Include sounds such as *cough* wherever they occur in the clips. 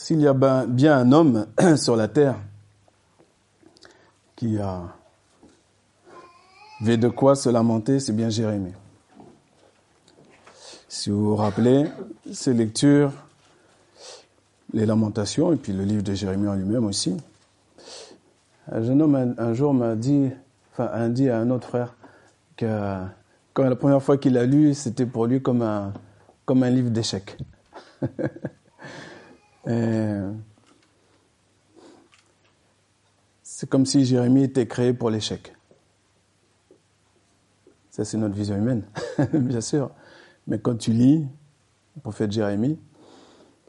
S'il y a ben- bien un homme *clears throat* sur la terre qui a avait de quoi se lamenter, c'est bien Jérémie. Si vous vous rappelez, ces lectures, les lamentations, et puis le livre de Jérémie en lui-même aussi. Un jeune homme un, jour m'a dit, enfin, a dit à un autre frère que quand la première fois qu'il a lu, c'était pour lui comme un, comme un livre d'échecs. *laughs* Et C'est comme si Jérémie était créé pour l'échec. Ça, c'est notre vision humaine, *laughs* bien sûr. Mais quand tu lis le prophète Jérémie,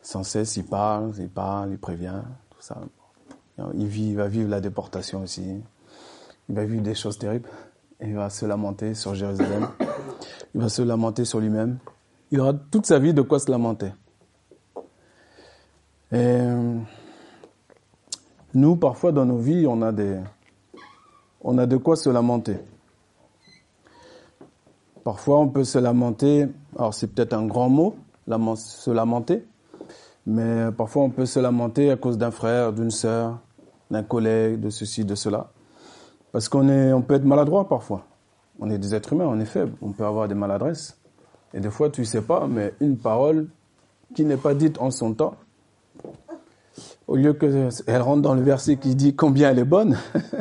sans cesse, il parle, il parle, il prévient, tout ça. Il, vit, il va vivre la déportation aussi. Il va vivre des choses terribles. Il va se lamenter sur Jérusalem. Il va se lamenter sur lui-même. Il aura toute sa vie de quoi se lamenter. Et euh, nous, parfois, dans nos vies, on a des, on a de quoi se lamenter. Parfois, on peut se lamenter. Alors, c'est peut-être un grand mot, se lamenter. Mais parfois, on peut se lamenter à cause d'un frère, d'une sœur, d'un collègue, de ceci, de cela. Parce qu'on est, on peut être maladroit parfois. On est des êtres humains, on est faible. On peut avoir des maladresses. Et des fois, tu sais pas, mais une parole qui n'est pas dite en son temps, au lieu que elle rentre dans le verset qui dit combien elle est bonne,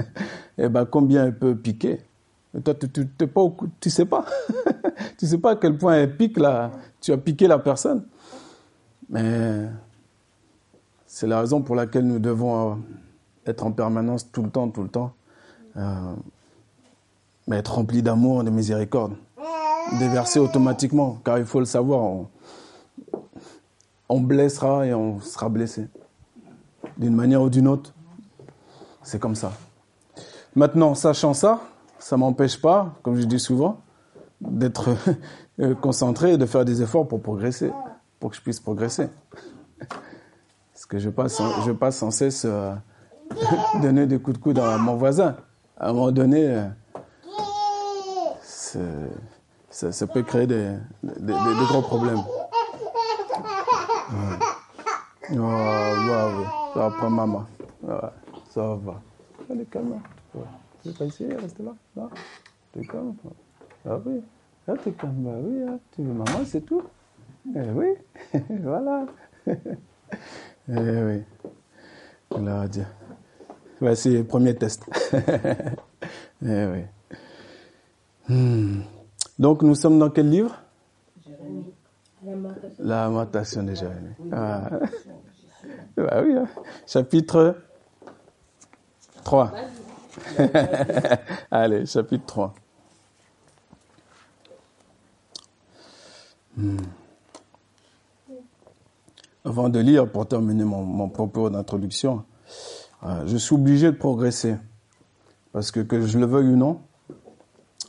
*laughs* et ben combien elle peut piquer. Et toi, tu, tu, t'es pas, tu sais pas, *laughs* tu sais pas à quel point elle pique là, tu as piqué la personne. Mais c'est la raison pour laquelle nous devons euh, être en permanence tout le temps, tout le temps, euh, mais être remplis d'amour, de miséricorde, déverser automatiquement, car il faut le savoir, on blessera et on sera blessé d'une manière ou d'une autre. C'est comme ça. Maintenant, sachant ça, ça m'empêche pas, comme je dis souvent, d'être *laughs* euh, concentré et de faire des efforts pour progresser, pour que je puisse progresser. Parce que je passe, je passe sans cesse euh, *laughs* donner des coups de coude à mon voisin. À un moment donné, euh, ça, peut créer des gros problèmes. Oh, waouh, ça va prendre maman. Ça va. Allez, calme. Ouais. Tu veux pas essayer, rester là? Là? T'es calme Ah oui. Ah, t'es calme. Bah oui, hein. tu veux maman, c'est tout. Eh oui, *laughs* voilà. *laughs* eh oui. Là, Dieu. Voici le premier test. *laughs* eh oui. Hmm. Donc, nous sommes dans quel livre? La lamentation Jérémie. Ah. *laughs* Bah oui, hein. chapitre 3. *laughs* Allez, chapitre 3. Hmm. Avant de lire, pour terminer mon, mon propos d'introduction, euh, je suis obligé de progresser. Parce que que je le veuille ou non,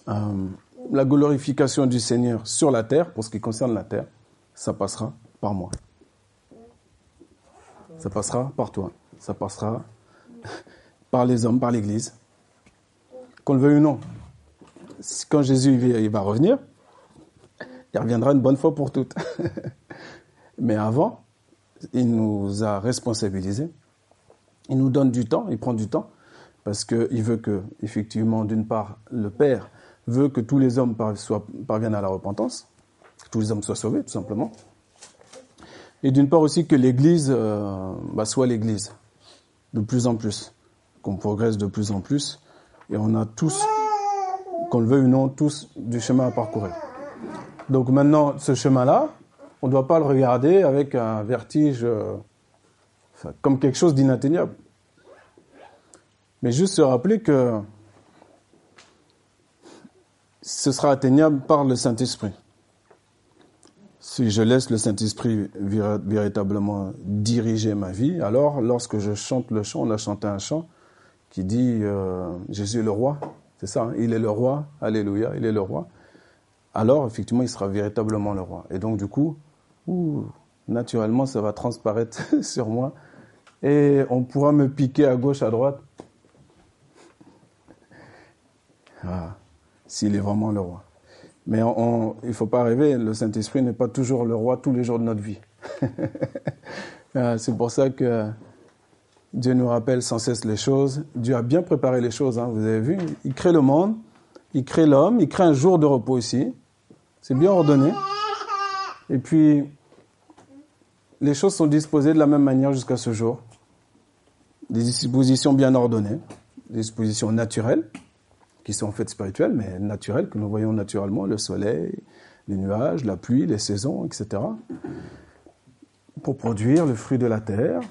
euh, la glorification du Seigneur sur la terre, pour ce qui concerne la terre, ça passera par moi. Ça passera par toi. Ça passera par les hommes, par l'Église. Qu'on le veuille ou non. Quand Jésus il va- revenir, il reviendra une bonne fois pour toutes. *laughs* Mais avant, il nous a responsabilisés. Il nous donne du temps, il prend du temps, parce qu'il veut que, effectivement, d'une part, le Père veut que tous les hommes parviennent à la repentance, que tous les hommes soient sauvés, tout simplement. Et d'une part aussi que l'Église euh, bah, soit l'Église, de plus en plus, qu'on progresse de plus en plus, et on a tous, qu'on le veuille ou non, tous du chemin à parcourir. Donc maintenant, ce chemin-là, on ne doit pas le regarder avec un vertige, euh, comme quelque chose d'inatteignable. Mais juste se rappeler que ce sera atteignable par le Saint-Esprit. Si je laisse le Saint-Esprit véritablement diriger ma vie, alors lorsque je chante le chant, on a chanté un chant qui dit euh, Jésus est le roi, c'est ça, hein, il est le roi, alléluia, il est le roi. Alors effectivement, il sera véritablement le roi. Et donc du coup, naturellement, ça va transparaître *laughs* sur moi et on pourra me piquer à gauche, à droite. Ah, s'il est vraiment le roi. Mais on- il ne faut pas rêver, le Saint-Esprit n'est pas toujours le roi tous les jours de notre vie. Euh, *laughs* c'est pour ça que Dieu nous rappelle sans cesse les choses. Dieu a bien préparé les choses, hein, vous avez vu. Il crée le monde, il crée l'homme, il crée un jour de repos ici. C'est bien ordonné. Et puis, les choses sont disposées de la même manière jusqu'à ce jour. Des dispositions bien ordonnées, des dispositions naturelles, qui sont en fait spirituelles, mais naturelles, que nous voyons naturellement, le soleil, les nuages, la pluie, les saisons, etc. Pour produire le fruit de la terre.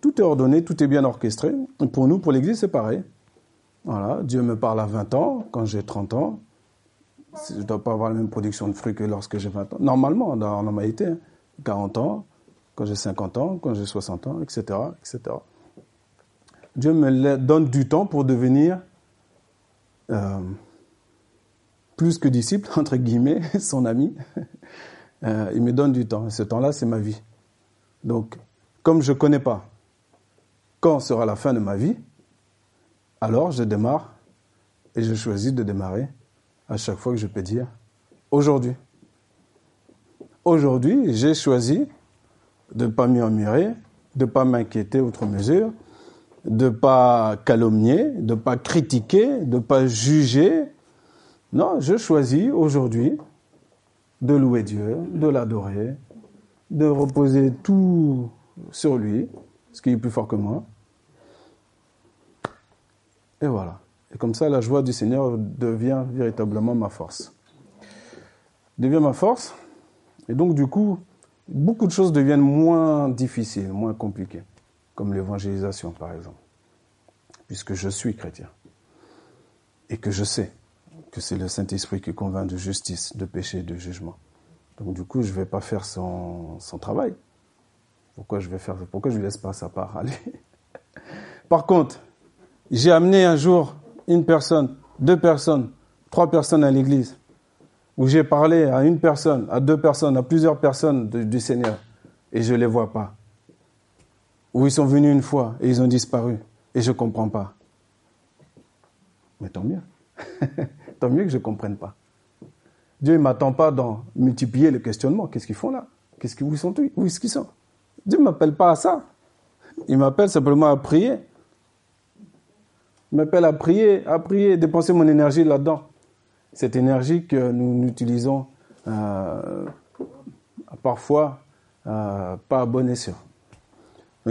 Tout est ordonné, tout est bien orchestré. Pour nous, pour l'Église, c'est pareil. Voilà, Dieu me parle à 20 ans, quand j'ai 30 ans. Je ne dois pas avoir la même production de fruits que lorsque j'ai 20 ans. Normalement, dans la normalité, 40 ans, quand j'ai 50 ans, quand j'ai 60 ans, etc., etc. Dieu me donne du temps pour devenir euh, plus que disciple, *laughs* entre guillemets, son ami. *laughs* Euh, il me donne du temps. Ce temps-là, c'est ma vie. Donc, comme je ne connais pas quand sera la fin de ma vie, alors je démarre et je choisis de démarrer à chaque fois que je peux dire aujourd'hui. Aujourd'hui, j'ai choisi de ne pas murmurer, de ne pas m'inquiéter outre mesure, de pas calomnier, de pas critiquer, de pas juger. Non, je choisis aujourd'hui de louer Dieu, de l'adorer, de reposer tout sur lui, ce qui est plus fort que moi. Et voilà. Et comme ça, la joie du Seigneur devient véritablement ma force. Devient ma force. Et donc, du coup, beaucoup de choses deviennent moins difficiles, moins compliquées, comme l'évangélisation par exemple, puisque je suis chrétien et que je sais que c'est le Saint-Esprit qui convainc de justice, de péché, de jugement. Donc du coup, je ne vais pas faire son, travail. Pourquoi je vais faire Pourquoi je ne laisse pas sa part *laughs* aller? Par contre, j'ai amené un jour une personne, deux personnes, trois personnes à l'église où j'ai parlé à une personne, à deux personnes, à plusieurs personnes du Seigneur, et je ne les vois pas. Où ils sont venus une fois et ils ont disparu, et je ne comprends pas. Mais tant mieux. *laughs* tant mieux que je ne comprenne pas. Dieu ne m'attend pas dans multiplier le questionnement. Qu'est-ce qu'ils font là? Qu'est-ce qu'ils, Où sont Où est-ce qu'ils sont? Dieu ne m'appelle pas à ça. Il m'appelle simplement à prier. Il m'appelle à prier, à prier, dépenser mon énergie là-dedans cette énergie que nous utilisons euh, parfois euh, pas à bon escient.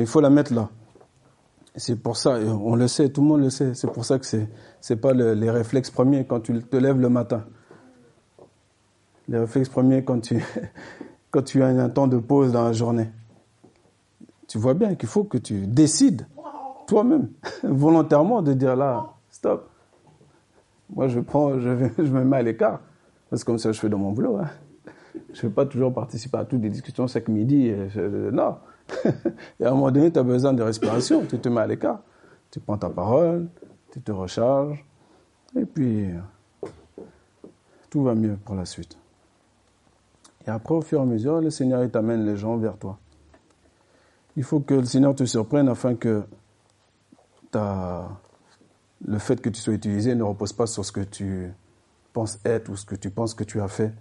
Il faut la mettre là. C'est pour ça, on le sait, tout le monde le sait, c'est pour ça que c'est c'est pas les réflexes premiers quand tu te lèves le matin. Les réflexes premiers quand tu *laughs* quand tu as un temps de pause dans la journée. Tu vois bien qu'il faut que tu décides toi-même *laughs* volontairement de dire là stop. Moi, je prends, je, *laughs* je me mets à l'écart. Parce que comme ça, je fais dans mon boulot. Hein. Je ne vais pas toujours participer à toutes les discussions chaque midi. non. Et à un moment donné, tu as besoin de respiration. Tu te mets à l'écart. Tu prends ta parole, tu te recharges. Et puis, tout va mieux pour la suite. Et après, au fur et à mesure, le Seigneur t'amène les gens vers toi. Il faut que le Seigneur te surprenne afin que ta, le fait que tu sois utilisé ne repose pas sur ce que tu penses être ou ce que tu penses que tu as fait.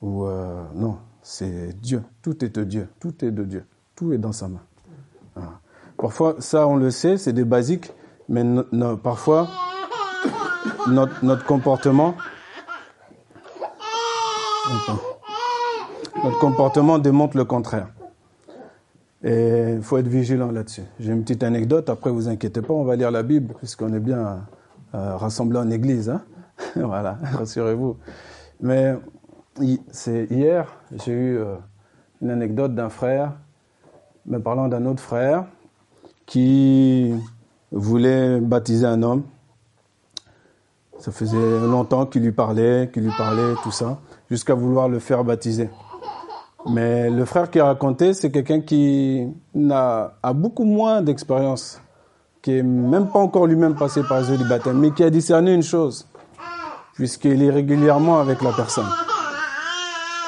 Ou euh, non, c'est Dieu. Tout est de Dieu. Tout est de Dieu. Tout est dans sa main. Parfois, ça, on le sait, c'est des basiques, mais parfois, notre, comportement, notre comportement démontre le contraire. Et il faut être vigilant là-dessus. J'ai une petite anecdote, après vous inquiétez pas, on va lire la Bible, puisqu'on est bien euh, rassemblés en église. Hein *laughs* voilà, rassurez-vous. Mais c'est hier, j'ai eu euh, une anecdote d'un frère me parlant d'un autre frère qui voulait baptiser un homme. Ça faisait longtemps qu'il lui parlait, qu'il lui parlait, tout ça, jusqu'à vouloir le faire baptiser. Mais le frère qui a raconté, c'est quelqu'un qui a, beaucoup moins d'expérience, qui est même pas encore lui-même passé par eaux du baptême, mais qui a discerné une chose, puisqu'il est régulièrement avec la personne.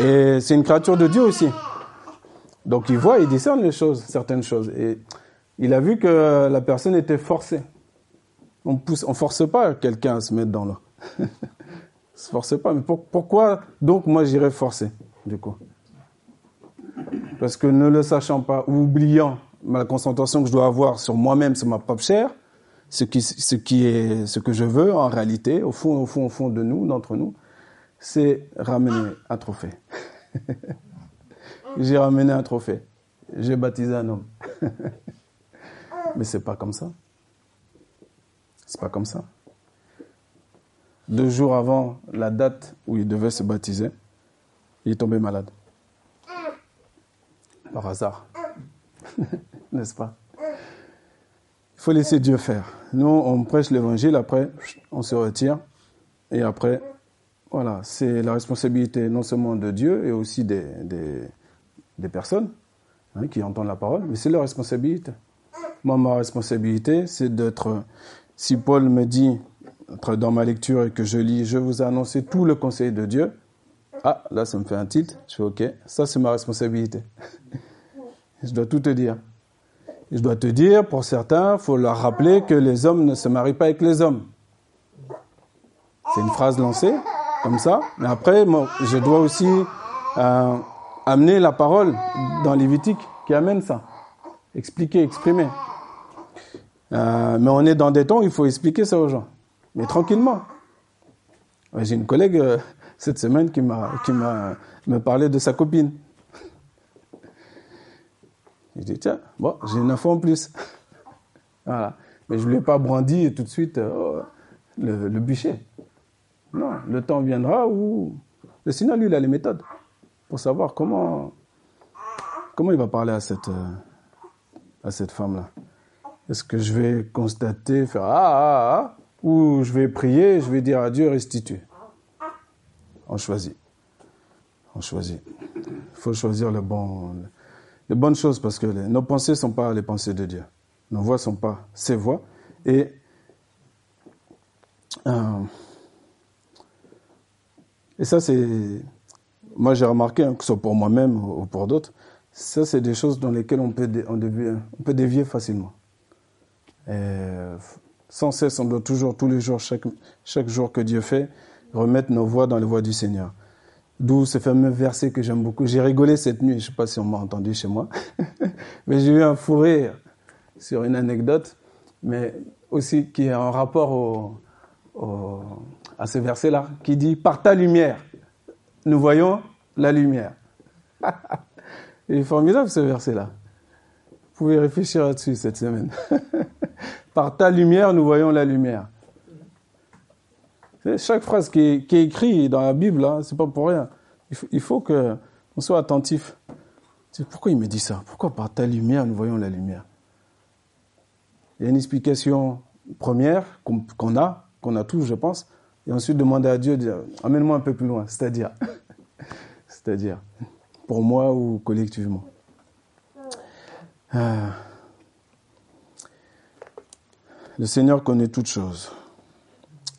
Et c'est une créature de Dieu aussi. Donc il voit, il discerne les choses, certaines choses. Et il a vu que la personne était forcée. On pousse, on force pas quelqu'un à se mettre dans l'eau. *laughs* on se force pas. Mais pourquoi donc moi j'irais forcer, du coup? Parce que ne le sachant pas ou oubliant la concentration que je dois avoir sur moi-même, sur ma propre chair, ce qui, ce qui est, ce que je veux en réalité, au fond, au fond, au fond de nous, d'entre nous, c'est ramener un trophée. *laughs* J'ai ramené un trophée. J'ai baptisé un homme. *laughs* Mais c'est pas comme ça. C'est pas comme ça. Deux jours avant la date où il devait se baptiser, il est tombé malade. Par hasard. *laughs* N'est-ce pas? Il faut laisser Dieu faire. Nous, on prêche l'évangile, après, on se retire. Et après, voilà, c'est la responsabilité non seulement de Dieu et aussi des, des, personnes hein, qui entendent la parole, mais c'est leur responsabilité. Moi, ma responsabilité, c'est d'être. Si Paul me dit dans ma lecture et que je lis, je vous ai annoncé tout le conseil de Dieu. Ah, là, ça me fait un tilt. Je fais OK. Ça, c'est ma responsabilité. *laughs* je dois tout te dire. Je dois te dire, pour certains, il faut leur rappeler que les hommes ne se marient pas avec les hommes. C'est une phrase lancée, comme ça. Mais après, je dois aussi euh, amener la parole dans Lévitique qui amène ça. Expliquer, exprimer. Euh, mais on est dans des temps où il faut expliquer ça aux gens. Mais tranquillement. J'ai une collègue euh, cette semaine qui m'a qui m'a me parlé de sa copine. Je dis tiens, bon, j'ai une info en plus. voilà. Mais je ne lui ai pas brandi tout de suite euh, le, le, bûcher. Non, le temps viendra où le Seigneur, lui, il a les méthodes savoir comment comment il va parler à cette à cette femme-là. Est-ce que je vais constater, faire ah, ah, ah, ou je vais prier, je vais dire à Dieu, restitue On choisit. On choisit. Il faut choisir le bon, les bonnes choses parce que nos pensées ne sont pas les pensées de Dieu. Nos voix ne sont pas ses voix. Et euh, et ça, c'est. Moi, j'ai remarqué, hein, que ce soit pour moi-même ou pour d'autres, ça, c'est des choses dans lesquelles on peut, on, on peut dévier facilement. Et sans cesse, on doit toujours, tous les jours, chaque, chaque jour que Dieu fait, remettre nos voix dans les voix du Seigneur. D'où ce fameux verset que j'aime beaucoup. J'ai rigolé cette nuit, je ne sais pas si on m'a entendu chez moi, *laughs* mais j'ai eu un fou rire sur une anecdote, mais aussi qui est en rapport à ce verset-là, qui dit Par ta lumière, nous voyons la lumière. *laughs* Il est formidable ce verset-là. Vous pouvez réfléchir là-dessus cette semaine. *laughs* Par ta lumière, nous voyons la lumière. Chaque phrase qui est, écrite dans la Bible, hein, c'est pas pour rien. Il faut, il soit attentif. Pourquoi il me dit ça? Pourquoi par ta lumière, nous voyons la lumière? Il y a une explication première qu'on a, qu'on a tous, je pense, et ensuite demander à Dieu, dire, amène-moi un peu plus loin, c'est-à-dire, *laughs* c'est-à-dire, pour moi ou collectivement. Ah. Le Seigneur connaît toutes choses.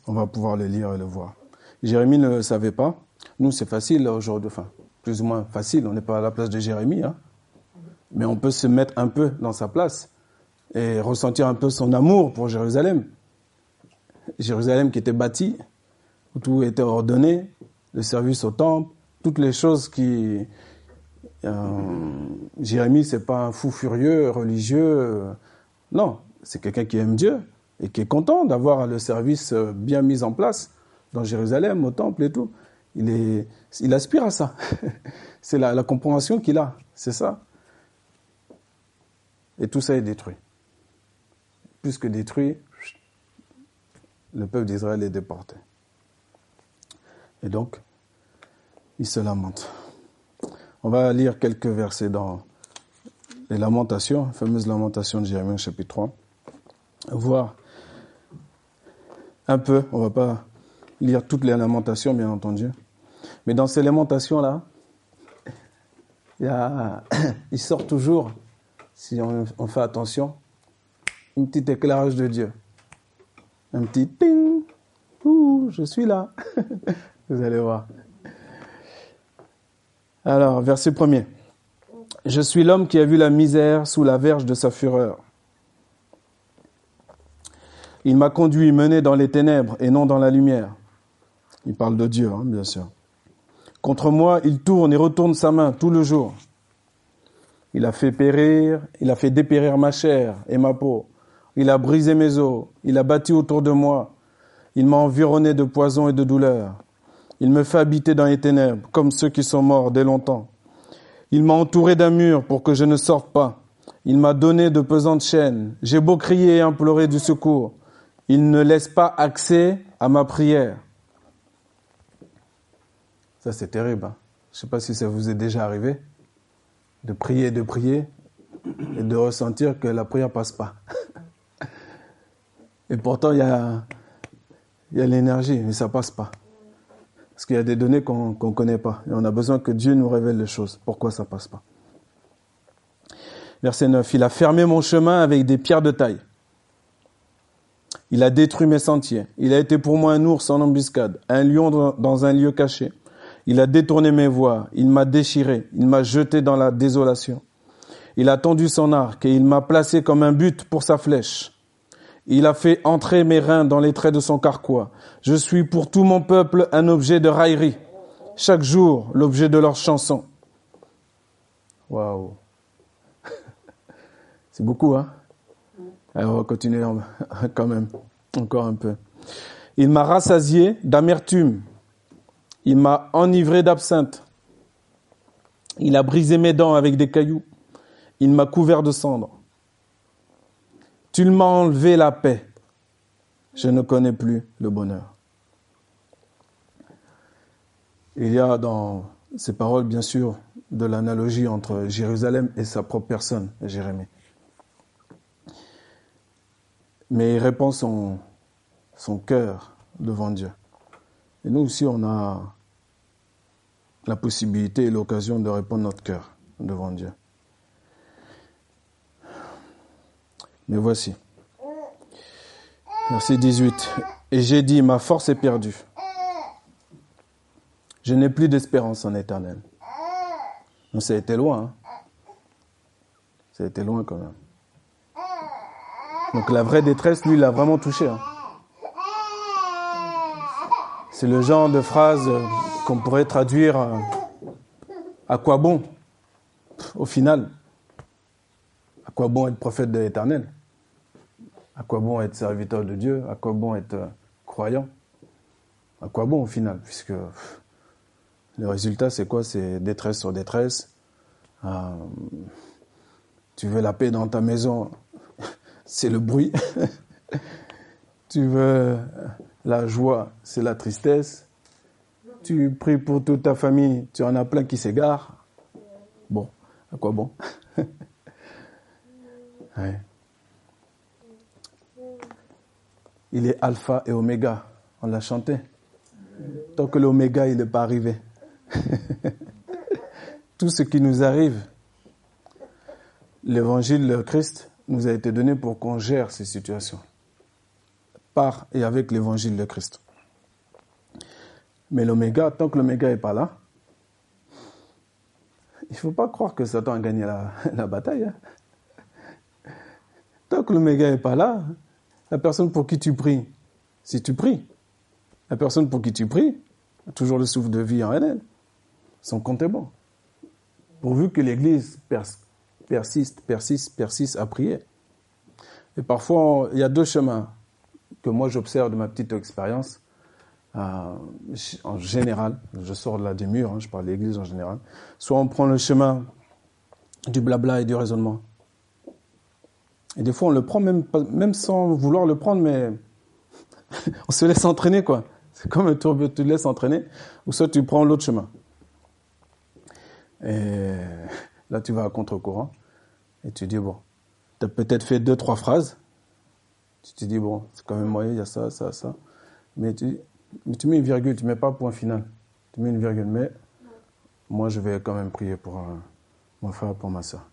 On va pouvoir le lire et le voir. Jérémie ne le savait pas. Nous, c'est facile aujourd'hui, enfin, plus ou moins facile. On n'est pas à la place de Jérémie, hein. mais on peut se mettre un peu dans sa place et ressentir un peu son amour pour Jérusalem. Jérusalem qui était bâtie, tout était ordonné, le service au temple, toutes les choses qui, euh, Jérémie, c'est pas un fou furieux, religieux. non, c'est quelqu'un qui aime Dieu et qui est content d'avoir le service euh, bien mis en place dans Jérusalem, au temple et tout. Il, est, il aspire à ça. *laughs* c'est la, la compréhension qu'il a, c'est ça. Et tout ça est détruit. Plus que détruit, le peuple d'Israël est déporté. Et donc, il se lamente. On va lire quelques versets dans les lamentations, la fameuse lamentation de Jérémie chapitre 3. Voir un peu, on va pas lire toutes les lamentations bien entendu, mais dans ces lamentations-là, il, *coughs* il sort toujours, si on, fait attention, un petit éclairage de Dieu. Un petit ping, ouh, je suis là. *laughs* Vous allez voir. Alors, verset premier. Je suis l'homme qui a vu la misère sous la verge de sa fureur. Il m'a conduit, mené dans les ténèbres et non dans la lumière. Il parle de Dieu, hein, bien sûr. Contre moi, il tourne et retourne sa main tout le jour. Il a fait périr, il a fait dépérir ma chair et ma peau. Il a brisé mes os, il a bâti autour de moi. Il m'a environné de poison et de douleur. Il me fait habiter dans les ténèbres, comme ceux qui sont morts dès longtemps. Il m'a entouré d'un mur pour que je ne sorte pas. Il m'a donné de pesantes chaînes. J'ai beau crier et implorer du secours. Il ne laisse pas accès à ma prière. Ça, c'est terrible. Hein. Je ne sais pas si ça vous est déjà arrivé de prier, de prier et de ressentir que la prière passe pas. *laughs* Et pourtant, il y a, y l'énergie, mais ça passe pas. Parce qu'il y a des données qu'on ne connaît pas. Et on a besoin que Dieu nous révèle les choses. Pourquoi ça passe pas? Verset 9. Il a fermé mon chemin avec des pierres de taille. Il a détruit mes sentiers. Il a été pour moi un ours en embuscade, un lion dans un lieu caché. Il a détourné mes voies. Il m'a déchiré. Il m'a jeté dans la désolation. Il a tendu son arc et il m'a placé comme un but pour sa flèche. Il a fait entrer mes reins dans les traits de son carquois. Je suis pour tout mon peuple un objet de raillerie. Chaque jour, l'objet de leur chanson. Waouh. *laughs* C'est beaucoup, hein? Alors, on va continuer *laughs* quand même, encore un peu. Il m'a rassasié d'amertume. Il m'a enivré d'absinthe. Il a brisé mes dents avec des cailloux. Il m'a couvert de cendres. Tu m'as enlevé la paix. Je ne connais plus le bonheur. Il y a dans ces paroles, bien sûr, de l'analogie entre Jérusalem et sa propre personne, Jérémie. Mais il répand son, son cœur devant Dieu. Et nous aussi, on a la possibilité et l'occasion de répondre notre cœur devant Dieu. Mais voici. Verset 18. Et j'ai dit, ma force est perdue. Je n'ai plus d'espérance en éternel. Donc ça a été loin. Hein. Ça a été loin quand même. Donc la vraie détresse, lui, l'a vraiment touché. Hein. C'est le genre de phrase qu'on pourrait traduire euh, à quoi bon? Au final À quoi bon être prophète de l'éternel? À quoi bon être serviteur de Dieu? À quoi bon être euh, croyant? À quoi bon au final? Puisque le résultat, c'est quoi? C'est détresse sur détresse. Euh, tu veux la paix dans ta maison, *laughs* c'est le bruit. *laughs* tu veux la joie, c'est la tristesse. Tu pries pour toute ta famille, tu en as plein qui s'égarent. Bon, à quoi bon? *laughs* il est alpha et oméga. On l'a chanté. Tant que l'oméga, n'est pas arrivé. *laughs* Tout ce qui nous arrive, l'évangile de Christ nous a été donné pour qu'on gère ces situations. Par et avec l'évangile de Christ. Mais l'oméga, tant que l'oméga n'est pas là, il ne faut pas croire que Satan a gagné la, *laughs* bataille. Hein. Tant que l'oméga n'est pas là, la personne pour qui tu pries, si tu pries, la personne pour qui tu pries a toujours le souffle de vie en elle. Son compte est bon. Pourvu que l'Église persiste, persiste, persiste à prier. Et parfois, il y a deux chemins que moi j'observe de ma petite expérience. Euh, en général, je sors de là du mur, hein, je parle de l'Église en général. Soit on prend le chemin du blabla et du raisonnement. Et des fois, on le prend même, même sans vouloir le prendre, mais *laughs* on se laisse entraîner, quoi. C'est comme un tourbillon, tu te laisses entraîner, ou soit tu prends l'autre chemin. Et là, tu vas à contre-courant, et tu dis, bon, tu as peut-être fait deux, trois phrases, tu te dis, bon, c'est quand même moyen, il y a ça, ça, ça, mais tu, mais tu mets une virgule, tu mets pas point final, tu mets une virgule, mais moi, je vais quand même prier pour mon frère, pour ma soeur.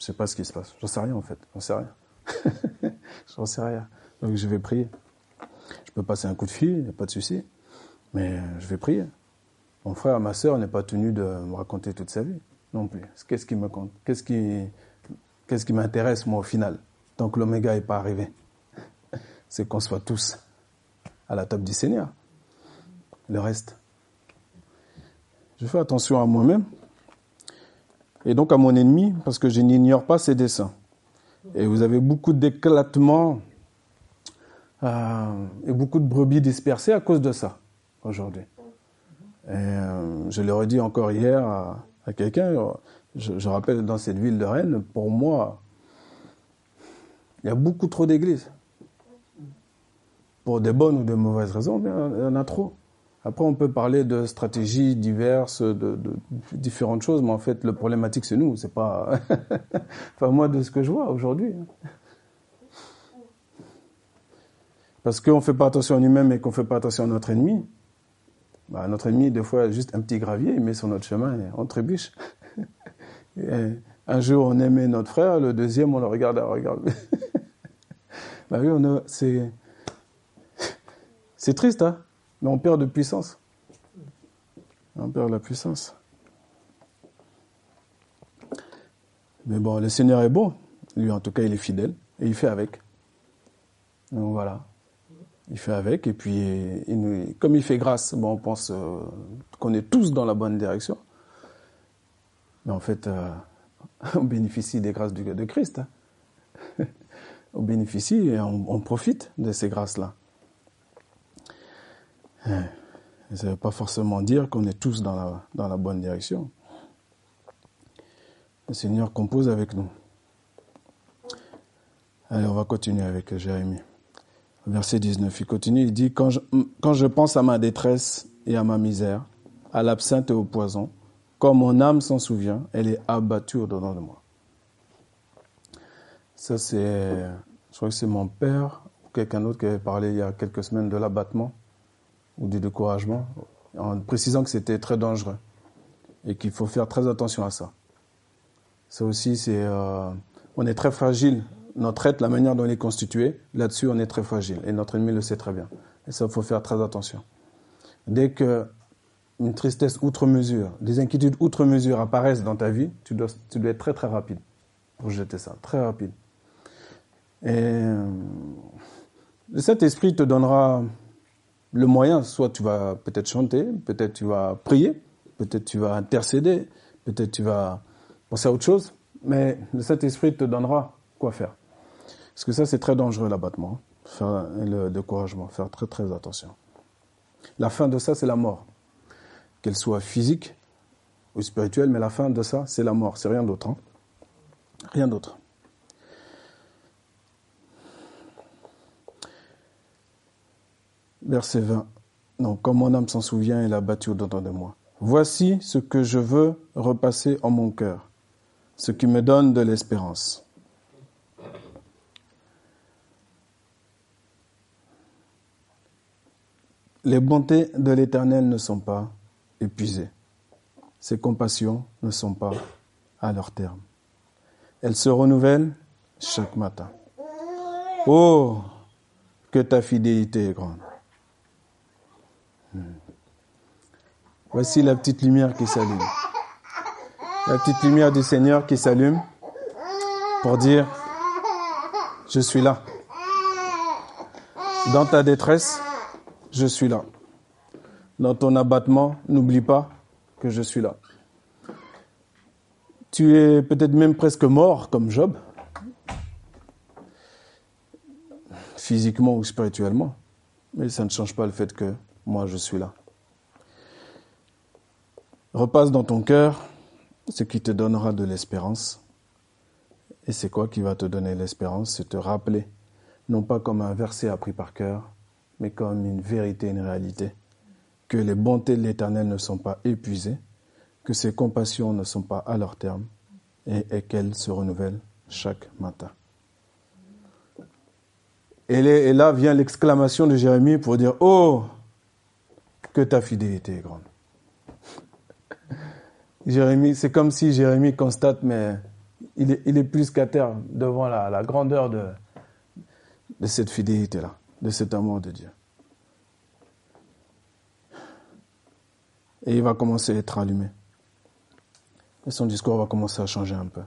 Je sais pas ce qui se passe. J'en sais rien en fait. J'en sais rien. *laughs* J'en sais rien. Donc je vais prier. Je peux passer un coup de fil, il n'y a pas de souci. Mais je vais prier. Mon frère, ma sœur n'est pas tenu de me raconter toute sa vie non plus. Qu'est-ce qui me compte? Qu'est-ce qui, qu'est-ce qui m'intéresse moi au final? Tant que l'oméga n'est pas arrivé, *laughs* c'est qu'on soit tous à la table du Seigneur. Le reste, je fais attention à moi-même Et donc à mon ennemi, parce que je n'ignore pas ses desseins. Et vous avez beaucoup d'éclatements euh, et beaucoup de brebis dispersées à cause de ça, aujourd'hui. Et euh, je l'ai redit encore hier à, quelqu'un, je, je, rappelle dans cette ville de Rennes, pour moi, il y a beaucoup trop d'églises. Pour des bonnes ou de mauvaises raisons, il y en a trop. Après, on peut parler de stratégies diverses, de, différentes choses, mais en fait, le problématique, c'est nous. C'est pas, *laughs* enfin, moi, de ce que je vois aujourd'hui. Parce qu'on ne fait pas attention à nous-mêmes et qu'on ne fait pas attention à notre ennemi. Bah, notre ennemi, des fois, juste un petit gravier, il met sur notre chemin on trébuche. *laughs* un jour, on aimait notre frère, le deuxième, on le regarde, regarde. *laughs* bah oui, on c'est, c'est triste, hein mais on perd de puissance. On perd la puissance. Mais bon, le Seigneur est bon. Lui, en tout cas, il est fidèle. Et il fait avec. Donc voilà. Il fait avec. Et puis, comme il fait grâce, bon, on pense euh, qu'on est tous dans la bonne direction. Mais en fait, euh, *laughs* on bénéficie des grâces de, Christ. Hein. *laughs* on bénéficie et on profite de ces grâces-là. Ça ne veut pas forcément dire qu'on est tous dans la, dans la bonne direction. Le Seigneur compose avec nous. Allez, on va continuer avec Jérémie. Verset 19, il continue, il dit, quand je, quand je pense à ma détresse et à ma misère, à l'absinthe et au poison, comme mon âme s'en souvient, elle est abattue au-dedans de moi. Ça, c'est, je crois que c'est mon père ou quelqu'un d'autre qui avait parlé il y a quelques semaines de l'abattement ou du découragement, en précisant que c'était très dangereux et qu'il faut faire très attention à ça. Ça aussi, c'est, euh, on est très fragile. Notre être, la manière dont il est constitué, là-dessus, on est très fragile et notre ennemi le sait très bien. Et ça, il faut faire très attention. Dès que une tristesse outre mesure, des inquiétudes outre mesure apparaissent dans ta vie, tu dois, tu dois être très très rapide pour jeter ça, très rapide. Et euh, le Saint-Esprit te donnera le moyen, soit tu vas peut-être chanter, peut-être tu vas prier, peut-être tu vas intercéder, peut-être tu vas penser à autre chose, mais le Saint-Esprit te donnera quoi faire. Parce que ça, c'est très dangereux, l'abattement, hein. faire le découragement, faire très très attention. La fin de ça, c'est la mort. Qu'elle soit physique ou spirituelle, mais la fin de ça, c'est la mort, c'est rien d'autre. Hein. Rien d'autre. Verset 20. Donc, comme mon âme s'en souvient, elle a battu au-dedans de moi. Voici ce que je veux repasser en mon cœur, ce qui me donne de l'espérance. Les bontés de l'Éternel ne sont pas épuisées. Ses compassions ne sont pas à leur terme. Elles se renouvellent chaque matin. Oh, que ta fidélité est grande. Voici la petite lumière qui s'allume. La petite lumière du Seigneur qui s'allume pour dire, je suis là. Dans ta détresse, je suis là. Dans ton abattement, n'oublie pas que je suis là. Tu es peut-être même presque mort comme Job, physiquement ou spirituellement, mais ça ne change pas le fait que moi je suis là. Repasse dans ton cœur ce qui te donnera de l'espérance. Et c'est quoi qui va te donner l'espérance? C'est te rappeler, non pas comme un verset appris par cœur, mais comme une vérité, une réalité, que les bontés de l'Éternel ne sont pas épuisées, que ses compassions ne sont pas à leur terme, et, qu'elles se renouvellent chaque matin. et là vient l'exclamation de Jérémie pour dire, oh, que ta fidélité est grande. Jérémie, c'est comme si Jérémie constate, mais il est, plus qu'à terre devant la, la grandeur de, de cette fidélité-là, de cet amour de Dieu. Et il va commencer à être allumé. Et son discours va commencer à changer un peu.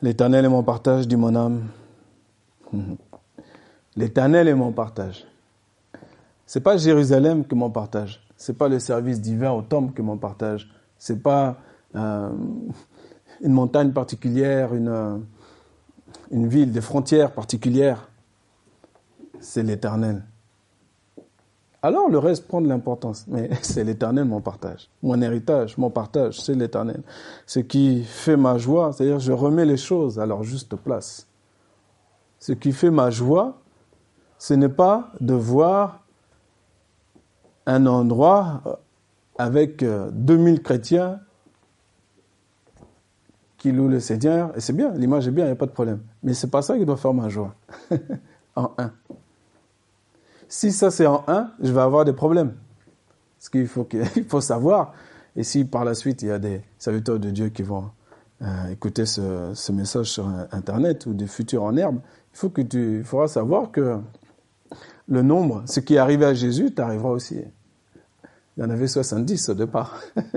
L'éternel est mon partage, dit mon âme. *laughs* L'éternel est mon partage. C'est pas Jérusalem que mon partage. C'est pas le service divin au temple que mon partage. C'est pas euh, une montagne particulière, une, une ville, des frontières particulières. C'est l'éternel. Alors le reste prend de l'importance. Mais *laughs* c'est l'éternel mon partage. Mon héritage, mon partage, c'est l'éternel. Ce qui fait ma joie, c'est-à-dire je remets les choses à leur juste place. Ce qui fait ma joie, ce n'est pas de voir un endroit avec 2000 chrétiens qui louent le Seigneur, et c'est bien, l'image est bien, il n'y a pas de problème. Mais c'est pas ça qui doit faire ma joie. *laughs* en un. Si ça c'est en un, je vais avoir des problèmes. Parce qu'il faut, *laughs* faut savoir, et si par la suite il y a des serviteurs de Dieu qui vont euh, écouter ce, ce, message sur Internet ou des futurs en herbe, il faut que tu il faudra savoir que le nombre, ce qui est arrivé à Jésus, t'arrivera aussi. Il y en avait 70 au départ. *laughs*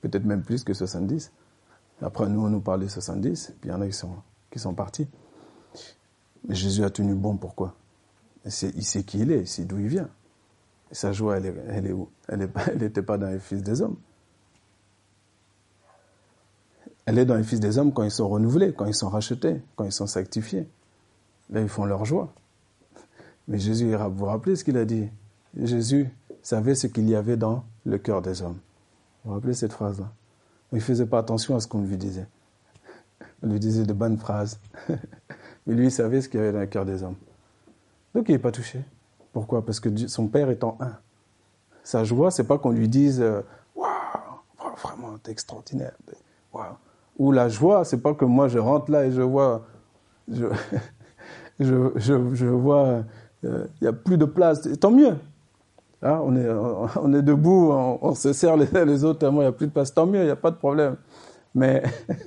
Peut-être même plus que 70. Après, nous, on nous parlait 70, puis il y en a qui sont, partis. Mais Jésus a tenu bon, pourquoi? Il sait qui il est, il sait d'où il vient. Sa joie, elle est où? Elle n'était *laughs* pas dans les fils des hommes. Elle est dans les fils des hommes quand ils sont renouvelés, quand ils sont rachetés, quand ils sont sanctifiés. Là, ils font leur joie. Mais Jésus, vous vous rappelez ce qu'il a dit Jésus savait ce qu'il y avait dans le cœur des hommes. Vous vous rappelez cette phrase-là? Il ne faisait pas attention à ce qu'on lui disait. On lui disait de bonnes phrases. *laughs* Mais lui, il savait ce qu'il y avait dans le cœur des hommes. Donc il n'est pas touché. Pourquoi? Parce que son Père étant un. Sa joie, c'est pas qu'on lui dise euh, Waouh, vraiment, t'es extraordinaire. Ou la joie, c'est pas que moi je rentre là et je vois. Je, vois. Euh, il n'y a plus de place. Tant mieux. Hein, on, est, on est debout, on, se serre les uns les autres, tellement il n'y a plus de place. Tant mieux, il n'y a pas de problème. Mais *laughs*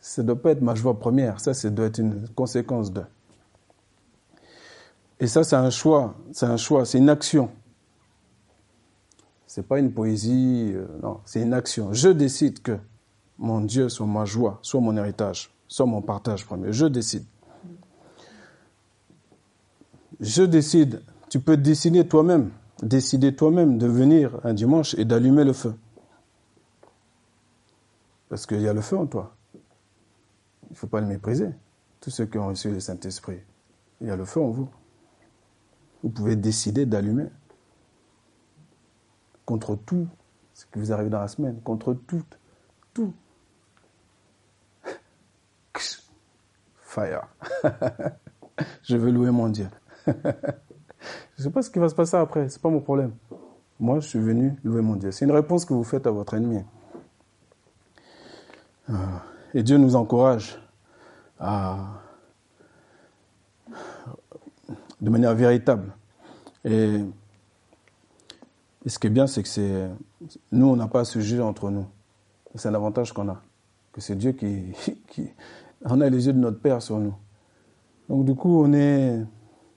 ça ne doit pas être ma joie première. Ça, ça doit être une conséquence de. Et ça, c'est un choix. C'est un choix. C'est une action. C'est pas une poésie. Euh, non, c'est une action. Je décide que mon Dieu soit ma joie, soit mon héritage, soit mon partage premier. Je décide. Je décide. Tu peux décider toi-même. Décider toi-même de venir un dimanche et d'allumer le feu. Parce qu'il y a le feu en toi. Il ne faut pas le mépriser. Tous ceux qui ont reçu le Saint-Esprit, il y a le feu en vous. Vous pouvez décider d'allumer. Contre tout ce qui vous arrive dans la semaine, contre tout, tout. Fire. *laughs* Je veux louer mon Dieu. je ne sais pas ce qui va se passer après, ce n'est pas mon problème. Moi, je suis venu louer mon Dieu. C'est une réponse que vous faites à votre ennemi. Euh, et Dieu nous encourage de manière véritable. Et, ce qui est bien, c'est que c'est nous, on n'a pas à se juger entre nous. C'est un avantage qu'on a, que c'est Dieu qui, *laughs* qui, on a les yeux de notre Père sur nous. Donc du coup, on est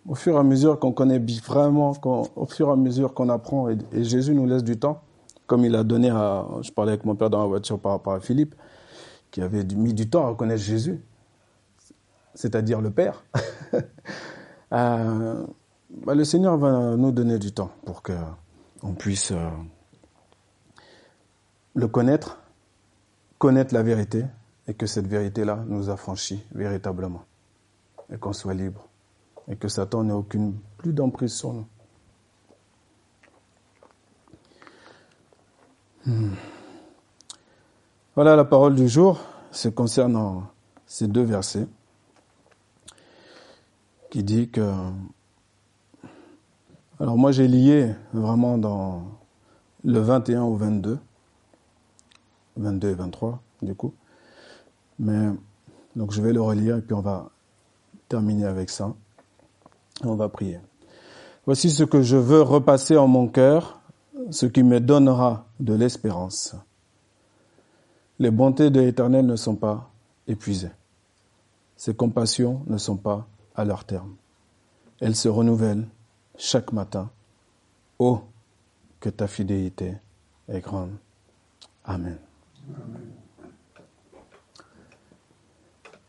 au fur et à mesure qu'on connaît vraiment, au fur et à mesure qu'on apprend, et, Jésus nous laisse du temps, comme il a donné à, je parlais avec mon père dans la voiture par rapport à Philippe, qui avait mis du temps à reconnaître Jésus c'est-à-dire le Père, *laughs* euh, bah, le Seigneur va nous donner du temps pour que on puisse euh, le connaître, connaître la vérité, et que cette vérité-là nous affranchit véritablement, et qu'on soit libre, et que Satan n'ait aucune plus d'emprise sur nous. Hmm. Voilà la parole du jour, c'est concernant ces deux versets qui dit que... Alors moi j'ai lié vraiment dans le 21 au 22, 22 et 23 du coup, mais donc je vais le relire et puis on va terminer avec ça. On va prier. Voici ce que je veux repasser en mon cœur, ce qui me donnera de l'espérance. Les bontés de l'Éternel ne sont pas épuisées. Ses compassions ne sont pas à leur terme. Elle se renouvelle chaque matin. Oh, que ta fidélité est grande. Amen.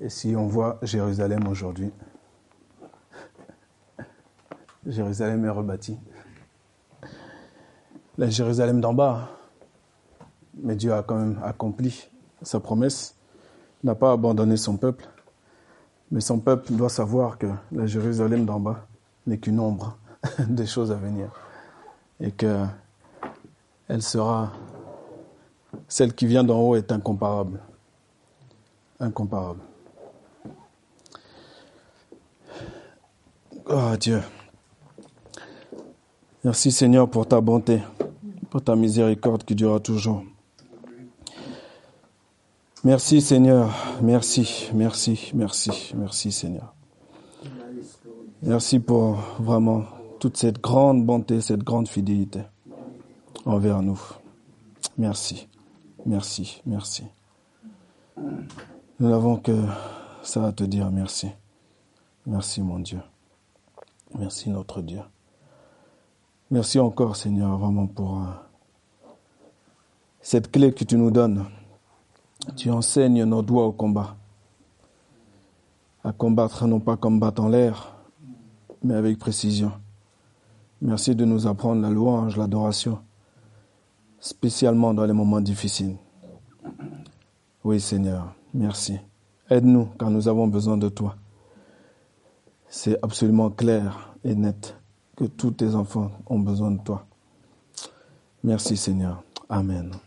Et si on voit Jérusalem aujourd'hui, Jérusalem est rebâtie. la Jérusalem d'en bas. Mais Dieu a quand même accompli sa promesse, n'a pas abandonné son peuple. Mais son peuple doit savoir que la Jérusalem d'en bas n'est qu'une ombre *laughs* des choses à venir. Et que elle sera, celle qui vient d'en haut est incomparable. Incomparable. Oh Dieu. Merci Seigneur pour ta bonté, pour ta miséricorde qui durera toujours. Merci Seigneur, merci, merci, merci, merci Seigneur. Merci pour vraiment toute cette grande bonté, cette grande fidélité envers nous. Merci, merci, merci. Nous n'avons que ça à te dire, merci. Merci mon Dieu. Merci notre Dieu. Merci encore Seigneur vraiment pour euh, cette clé que tu nous donnes. Tu enseignes nos doigts au combat. À combattre non pas comme battant l'air, mais avec précision. Merci de nous apprendre la louange, l'adoration, spécialement dans les moments difficiles. Oui Seigneur, merci. Aide-nous car nous avons besoin de toi. C'est absolument clair et net que tous tes enfants ont besoin de toi. Merci Seigneur. Amen.